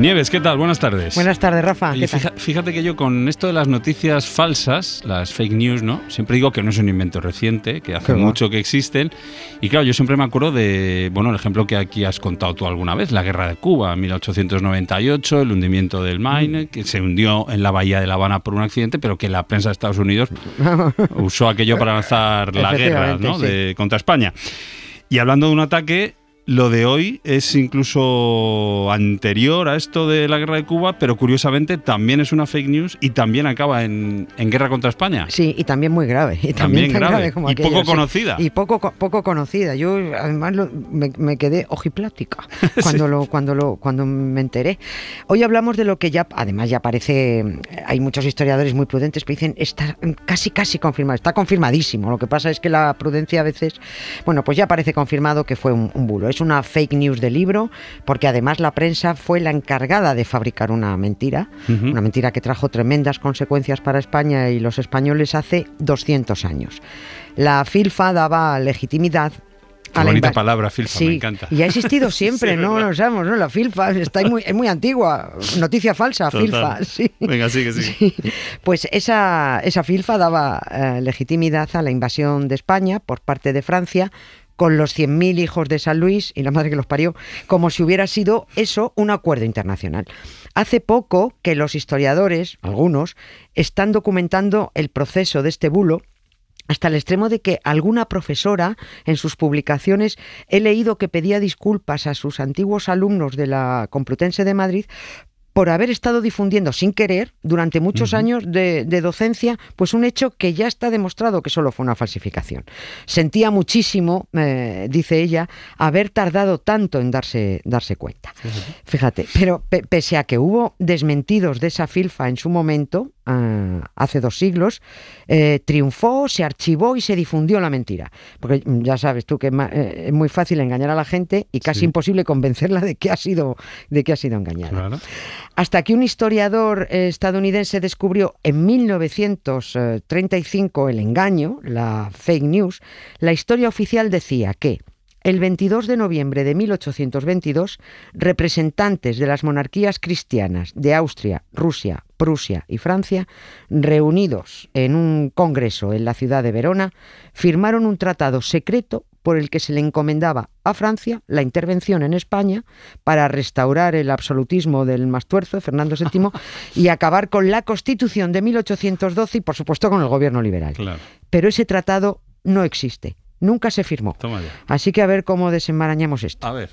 Nieves, ¿qué tal? Buenas tardes. Buenas tardes, Rafa. Oye, ¿Qué tal? fíjate que yo con esto de las noticias falsas, las fake news, ¿no? Siempre digo que no es un invento reciente, que hace Qué va. mucho que existen. Y claro, yo siempre me acuerdo de, bueno, el ejemplo que aquí has contado tú alguna vez, la guerra de Cuba, 1898, el hundimiento del Maine, que se hundió en la bahía de La Habana por un accidente, pero que la prensa de Estados Unidos usó aquello para lanzar la guerra ¿no? sí. de, contra España. Y hablando de un ataque, lo de hoy es incluso anterior a esto de la guerra de Cuba, pero curiosamente también es una fake news y también acaba en, en guerra contra España. Sí, y también muy grave. Y También también, grave. grave. como Y aquello, poco sí. conocida. Y poco, co- poco conocida. Yo además lo- me, me quedé ojiplática cuando, lo, cuando, lo, cuando me enteré. Hoy hablamos de lo que ya, además ya parece, hay muchos historiadores muy prudentes que dicen, está casi, casi confirmado, está confirmadísimo. Lo que pasa es que la prudencia a veces, bueno, pues ya parece confirmado que fue un, un bulo. Es una fake news de libro, porque además la prensa fue la encargada de fabricar una mentira, una mentira que trajo tremendas consecuencias para España y los españoles hace 200 años. La filfa daba legitimidad Qué a la bonita invas- palabra, filfa, Sí, me encanta. Y ha existido siempre, Sí, no ¿verdad? lo sabemos, ¿no? La filfa está muy, es muy antigua. Noticia falsa, Total. filfa. Sí. Venga, sigue, sigue. Sí. Pues esa, esa filfa daba eh, legitimidad a la invasión de España por parte de Francia con los 100.000 hijos de San Luis y la madre que los parió, como si hubiera sido eso un acuerdo internacional. Hace poco que los historiadores, algunos, están documentando el proceso de este bulo hasta el extremo de que alguna profesora en sus publicaciones he leído que pedía disculpas a sus antiguos alumnos de la Complutense de Madrid por haber estado difundiendo sin querer durante muchos años de, de docencia, pues un hecho que ya está demostrado que solo fue una falsificación. Sentía muchísimo, eh, dice ella, haber tardado tanto en darse, darse cuenta. Fíjate, pero pe- pese a que hubo desmentidos de esa filfa en su momento, ah, hace dos siglos, eh, triunfó, se archivó y se difundió la mentira. Porque ya sabes tú que es eh, es muy fácil engañar a la gente y casi Sí. imposible convencerla de que ha sido, de que ha sido engañada. Claro. Hasta que un historiador eh, estadounidense descubrió en 1935 el engaño, la fake news, la historia oficial decía que el 22 de noviembre de 1822, representantes de las monarquías cristianas de Austria, Rusia, Prusia y Francia, reunidos en un congreso en la ciudad de Verona, firmaron un tratado secreto por el que se le encomendaba a Francia la intervención en España para restaurar el absolutismo del Mastuerzo, Fernando VII, y acabar con la Constitución de 1812 y, por supuesto, con el gobierno liberal. Claro. Pero ese tratado no existe, nunca se firmó. Toma ya. Así que a ver cómo desenmarañamos esto. A ver.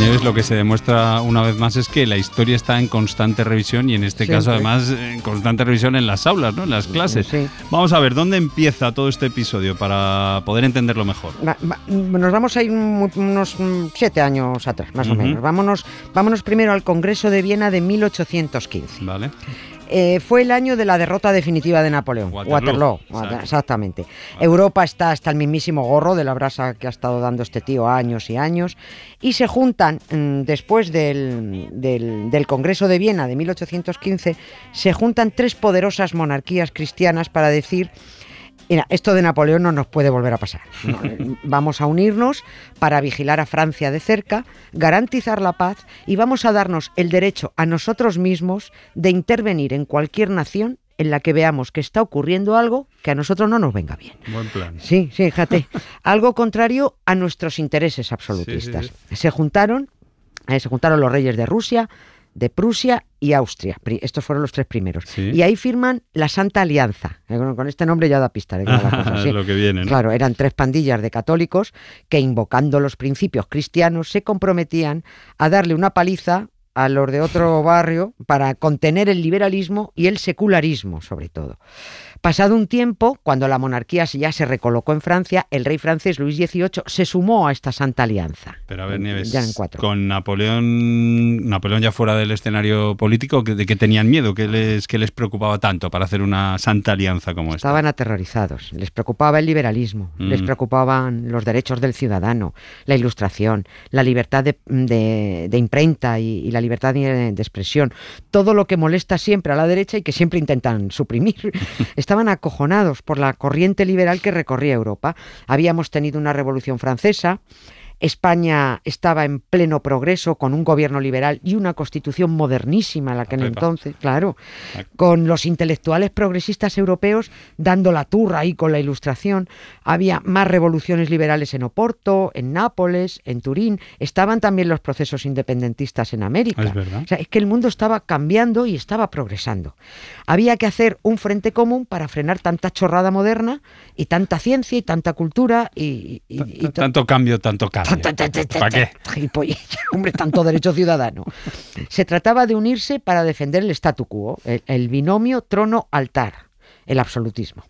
Nieves, lo que se demuestra una vez más es que la historia está en constante revisión y en este caso además en constante revisión en las aulas, ¿no? en las clases. Sí. Vamos a ver, ¿dónde empieza todo este episodio para poder entenderlo mejor? Va- va- nos vamos a ir unos mm, siete años atrás, más o menos. Vámonos, vámonos primero al Congreso de Viena de 1815. ¿Vale? Eh, fue el año de la derrota definitiva de Napoleón. Waterloo. Exactamente. Europa está hasta el mismísimo gorro de la brasa que ha estado dando este tío años y años. Y se juntan, mm, después del, del- del Congreso de Viena de 1815, se juntan tres poderosas monarquías cristianas para decir... Mira, esto de Napoleón no nos puede volver a pasar. Eh, Vamos a unirnos para vigilar a Francia de cerca, garantizar la paz y vamos a darnos el derecho a nosotros mismos de intervenir en cualquier nación en la que veamos que está ocurriendo algo que a nosotros no nos venga bien. Buen plan. Sí, sí, fíjate. Algo contrario a nuestros intereses absolutistas. Sí, sí, Se juntaron, eh, se juntaron los reyes de Rusia, de Prusia y Austria. Estos fueron los tres primeros. Sí. Y ahí firman la Santa Alianza. Eh, Con este nombre ya da pista. Claro, eran tres pandillas de católicos que, invocando los principios cristianos, se comprometían a darle una paliza a los de otro barrio para contener el liberalismo y el secularismo, sobre todo. Pasado un tiempo, cuando la monarquía ya se recolocó en Francia, el rey francés Luis XVIII se sumó a esta santa alianza. Pero a ver, Nieves, con Napoleón, Napoleón ya fuera del escenario político, ¿de qué tenían miedo? ¿Qué les, qué les preocupaba tanto para hacer una santa alianza como esta? Estaban aterrorizados. Les preocupaba el liberalismo, les mm. preocupaban los derechos del ciudadano, la ilustración, la libertad de, imprenta y, la libertad de, de expresión. Todo lo que molesta siempre a la derecha y que siempre intentan suprimir. estaban acojonados por la corriente liberal que recorría Europa. Habíamos tenido una revolución francesa, España estaba en pleno progreso con un gobierno liberal y una constitución modernísima, la que en entonces, claro, con los intelectuales progresistas europeos dando la turra ahí con la ilustración. Había más revoluciones liberales en Oporto, en Nápoles, en Turín. Estaban también los procesos independentistas en América. Es verdad. O sea, es que el mundo estaba cambiando y estaba progresando. Había que hacer un frente común para frenar tanta chorrada moderna y tanta ciencia y tanta cultura y, tanto cambio, tanto cambio. ¿Para qué? Hombre, tanto derecho ciudadano. Se trataba de unirse para defender el statu quo, el, binomio trono-altar, el absolutismo.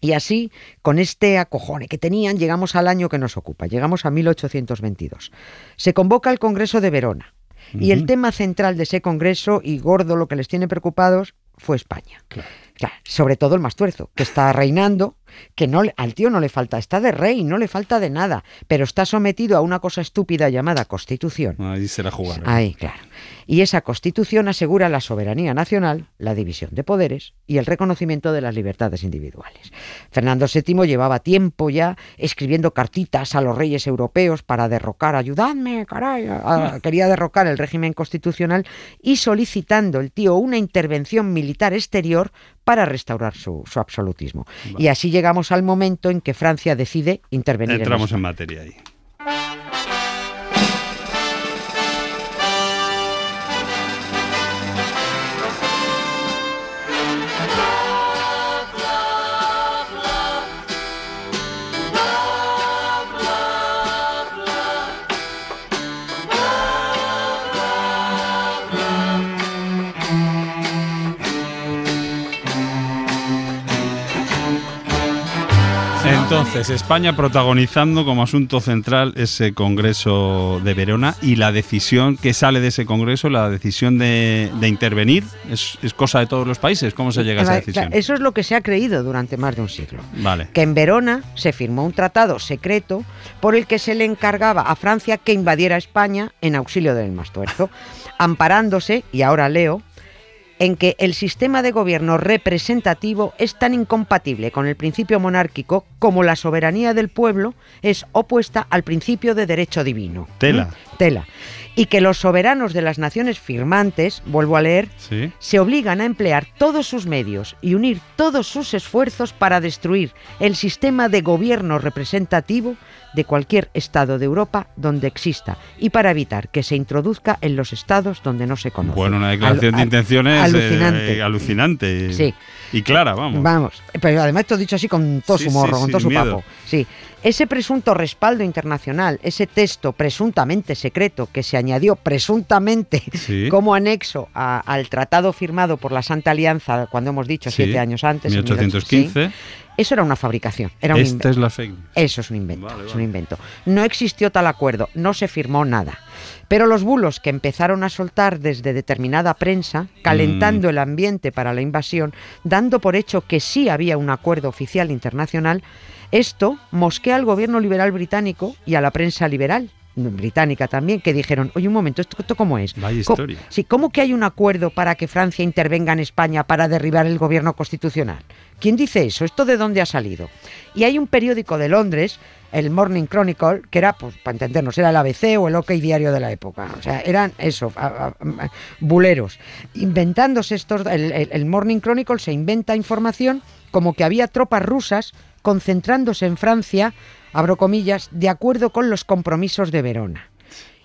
Y así, con este acojone que tenían, llegamos al año que nos ocupa, llegamos a 1822. Se convoca el Congreso de Verona. Y el tema central de ese Congreso, y gordo lo que les tiene preocupados, fue España. Sobre todo el más tuerzo, que está reinando que no al tío no le falta, está de rey, no le falta de nada, pero está sometido a una cosa estúpida llamada Constitución. Ahí se la jugaron. Ahí, claro. Y esa Constitución asegura la soberanía nacional, la división de poderes y el reconocimiento de las libertades individuales. Fernando VII llevaba tiempo ya escribiendo cartitas a los reyes europeos para derrocar, ayudadme, caray, quería derrocar el régimen constitucional y solicitando el tío una intervención militar exterior para restaurar su, absolutismo. Y así llegamos al momento en que Francia decide intervenir. Entramos en materia ahí. Entonces, España protagonizando como asunto central ese Congreso de Verona y la decisión que sale de ese Congreso, la decisión de, intervenir, es, cosa de todos los países. ¿Cómo se llega a esa decisión? Eso es lo que se ha creído durante más de un siglo. Vale. Que en Verona se firmó un tratado secreto por el que se le encargaba a Francia que invadiera España en auxilio del Mastuerzo, amparándose, y ahora leo, en que el sistema de gobierno representativo es tan incompatible con el principio monárquico como la soberanía del pueblo es opuesta al principio de derecho divino. Tela. ¿Mm? Tela. Y que los soberanos de las naciones firmantes, vuelvo a leer, se obligan a emplear todos sus medios y unir todos sus esfuerzos para destruir el sistema de gobierno representativo de cualquier estado de Europa donde exista y para evitar que se introduzca en los estados donde no se conoce. Bueno, una declaración de intenciones alucinante. alucinante. Sí. Y clara, vamos. Vamos, pero además esto dicho así con todo su morro, con todo su papo. Sí. Ese presunto respaldo internacional, ese texto presuntamente secreto que se añadió presuntamente como anexo al tratado firmado por la Santa Alianza, cuando hemos dicho siete años antes, 1815. Eso era una fabricación. Era Esta es la fake Eso es un invento. es un invento. No existió tal acuerdo, no se firmó nada. Pero los bulos que empezaron a soltar desde determinada prensa, calentando mm. el ambiente para la invasión, dando por hecho que sí había un acuerdo oficial internacional, esto mosquea al gobierno liberal británico y a la prensa liberal británica también, que dijeron, oye, un momento, ¿esto, cómo es? Vaya historia. Sí, ¿cómo que hay un acuerdo para que Francia intervenga en España para derribar el gobierno constitucional? ¿Quién dice eso? ¿Esto de dónde ha salido? Y hay un periódico de Londres, el Morning Chronicle, que era, pues para entendernos, era el ABC o el OK Diario de la época. O sea, eran eso, buleros. Inventándose estos, el Morning Chronicle se inventa información como que había tropas rusas concentrándose en Francia abro comillas, de acuerdo con los compromisos de Verona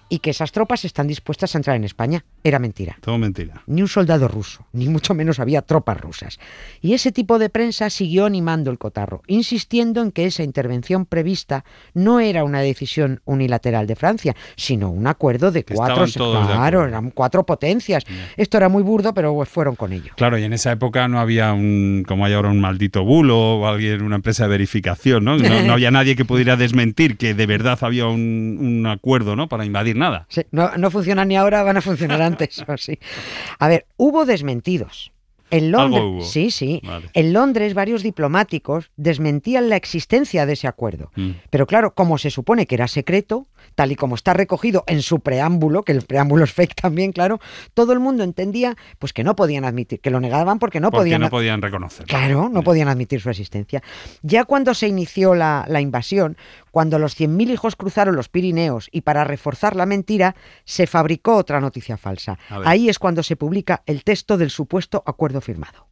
y que esas tropas están dispuestas a entrar en España. Era mentira. Todo mentira. Ni un soldado ruso, ni mucho menos había tropas rusas. Y ese tipo de prensa siguió animando el cotarro, insistiendo en que esa intervención prevista no era una decisión unilateral de Francia, sino un acuerdo de Que cuatro, de claro, eran cuatro potencias. Esto era muy burdo, pero fueron con ello. Claro, y en esa época no había un, como hay ahora, un maldito bulo o alguien, una empresa de verificación, ¿no? No, no había nadie que pudiera desmentir que de verdad había un, un acuerdo, ¿no? Para invadir nada. Sí, no, no funcionan ni ahora, van a funcionar antes. o sí. A ver, hubo desmentidos. En Londres, Algo hubo. sí, sí. Vale. En Londres, varios diplomáticos desmentían la existencia de ese acuerdo. Mm. Pero claro, como se supone que era secreto, tal y como está recogido en su preámbulo, que el preámbulo es fake también, claro, todo el mundo entendía pues que no podían admitir, que lo negaban porque no Porque podían no podían reconocerlo. Claro, no podían admitir su existencia. Ya cuando se inició la, la invasión, cuando los 100.000 hijos cruzaron los Pirineos y para reforzar la mentira, se fabricó otra noticia falsa. Ahí es cuando se publica el texto del supuesto acuerdo firmado.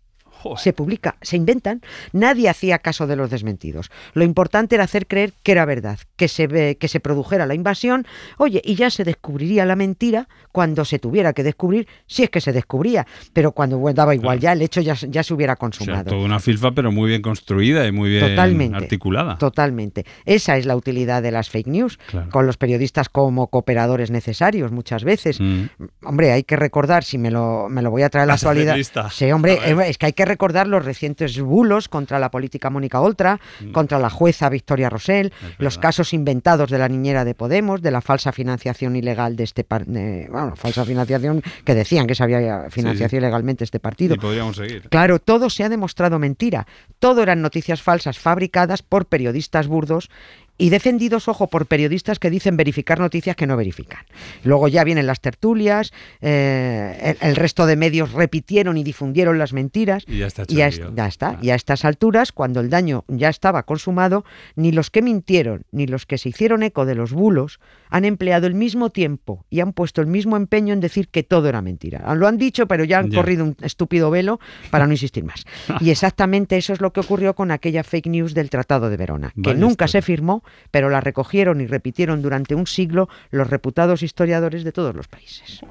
Joder. Se publica, se inventan. Nadie hacía caso de los desmentidos. Lo importante era hacer creer que era verdad, que se, ve, que se produjera la invasión, oye, y ya se descubriría la mentira cuando se tuviera que descubrir, si es que se descubría. Pero cuando bueno, daba igual, Claro. ya el hecho ya, ya se hubiera O sea, consumado. toda una filfa, pero muy bien construida y muy bien Totalmente. articulada. Totalmente. Esa es la utilidad de las fake news, Claro. con los periodistas como cooperadores necesarios muchas veces. Mm. Hombre, hay que recordar, si me lo, me lo voy a traer a la actualidad. Sí, hombre, A es que hay que recordar los recientes bulos contra la política Mónica Oltra, contra la jueza Victoria Rosell, Mm. Los casos inventados de la niñera de Podemos, de la falsa financiación ilegal de este par- de- bueno, falsa financiación que decían que se había financiado ilegalmente este partido. Y podríamos seguir. Claro, todo se ha demostrado mentira. Todo eran noticias falsas fabricadas por periodistas burdos y defendidos, ojo, por periodistas que dicen verificar noticias que no verifican. Luego ya vienen las tertulias, eh, el, el resto de medios repitieron y difundieron las mentiras. Y ya está Y ya, es- ya está. Ah. Y a estas alturas, cuando el daño ya estaba consumado, ni los que mintieron ni los que se hicieron eco de los bulos han empleado el mismo tiempo y han puesto el mismo empeño en decir que todo era mentira. Lo han dicho, pero ya han Ya. corrido un estúpido velo para no insistir más. Y exactamente eso es lo que ocurrió con aquella fake news del Tratado de Verona, que Vaya nunca historia. se firmó, pero la recogieron y repitieron durante un siglo los reputados historiadores de todos los países.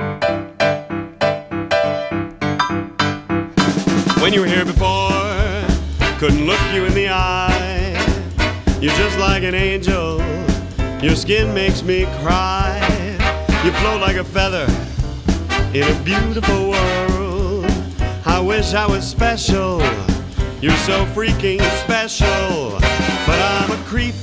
When you were here before, couldn't look you in the eye. You're just like an angel. Your skin makes me cry. You float like a feather in a beautiful world. I wish I was special. You're so freaking special. But I'm a creep.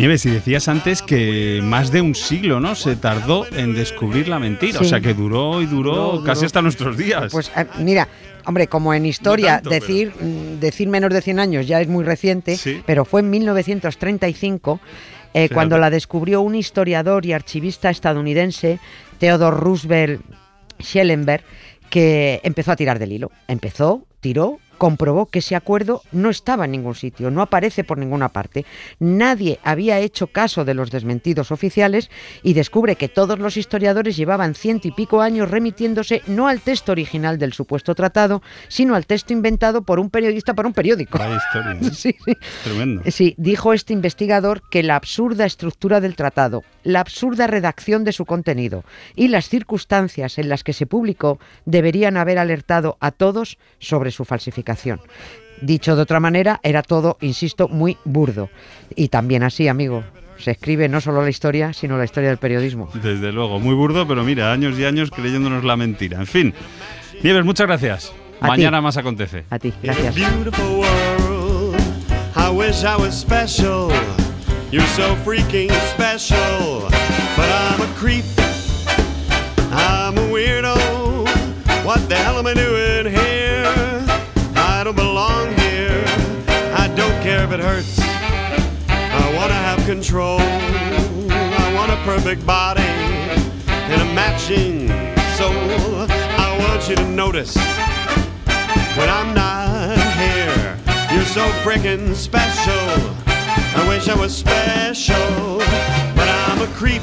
Nieves, y decías antes que más de un siglo, ¿no? Se tardó en descubrir la mentira. O sea, que duró y duró, Duró, duró. casi hasta nuestros días. Pues eh, mira, hombre, como en historia, tanto, decir, mm, decir menos de 100 años ya es muy reciente, Sí. pero fue en 1935 eh, cuando la descubrió un historiador y archivista estadounidense, Theodore Roosevelt Schellenberg, que empezó a tirar del hilo. Empezó, tiró, comprobó que ese acuerdo no estaba en ningún sitio, no aparece por ninguna parte. Nadie había hecho caso de los desmentidos oficiales y descubre que todos los historiadores llevaban ciento y pico años remitiéndose no al texto original del supuesto tratado, sino al texto inventado por un periodista para un periódico. Vaya historia. ¿no? Sí, sí. Tremendo. Sí, dijo este investigador que la absurda estructura del tratado, la absurda redacción de su contenido y las circunstancias en las que se publicó deberían haber alertado a todos sobre su falsificación. Dicho de otra manera, era todo, insisto, muy burdo. Y también así, amigo, se escribe no solo la historia, sino la historia del periodismo. Desde luego, muy burdo, pero mira, años y años creyéndonos la mentira. En fin. Nieves, muchas gracias. A ti. Mañana más acontece. A ti, gracias. beautiful world. I wish I was special. You're so freaking special. But I'm a creep. If it hurts. I wanna have control. I want a perfect body and a matching soul. I want you to notice when I'm not here. You're so freaking special. I wish I was special, but I'm a creep.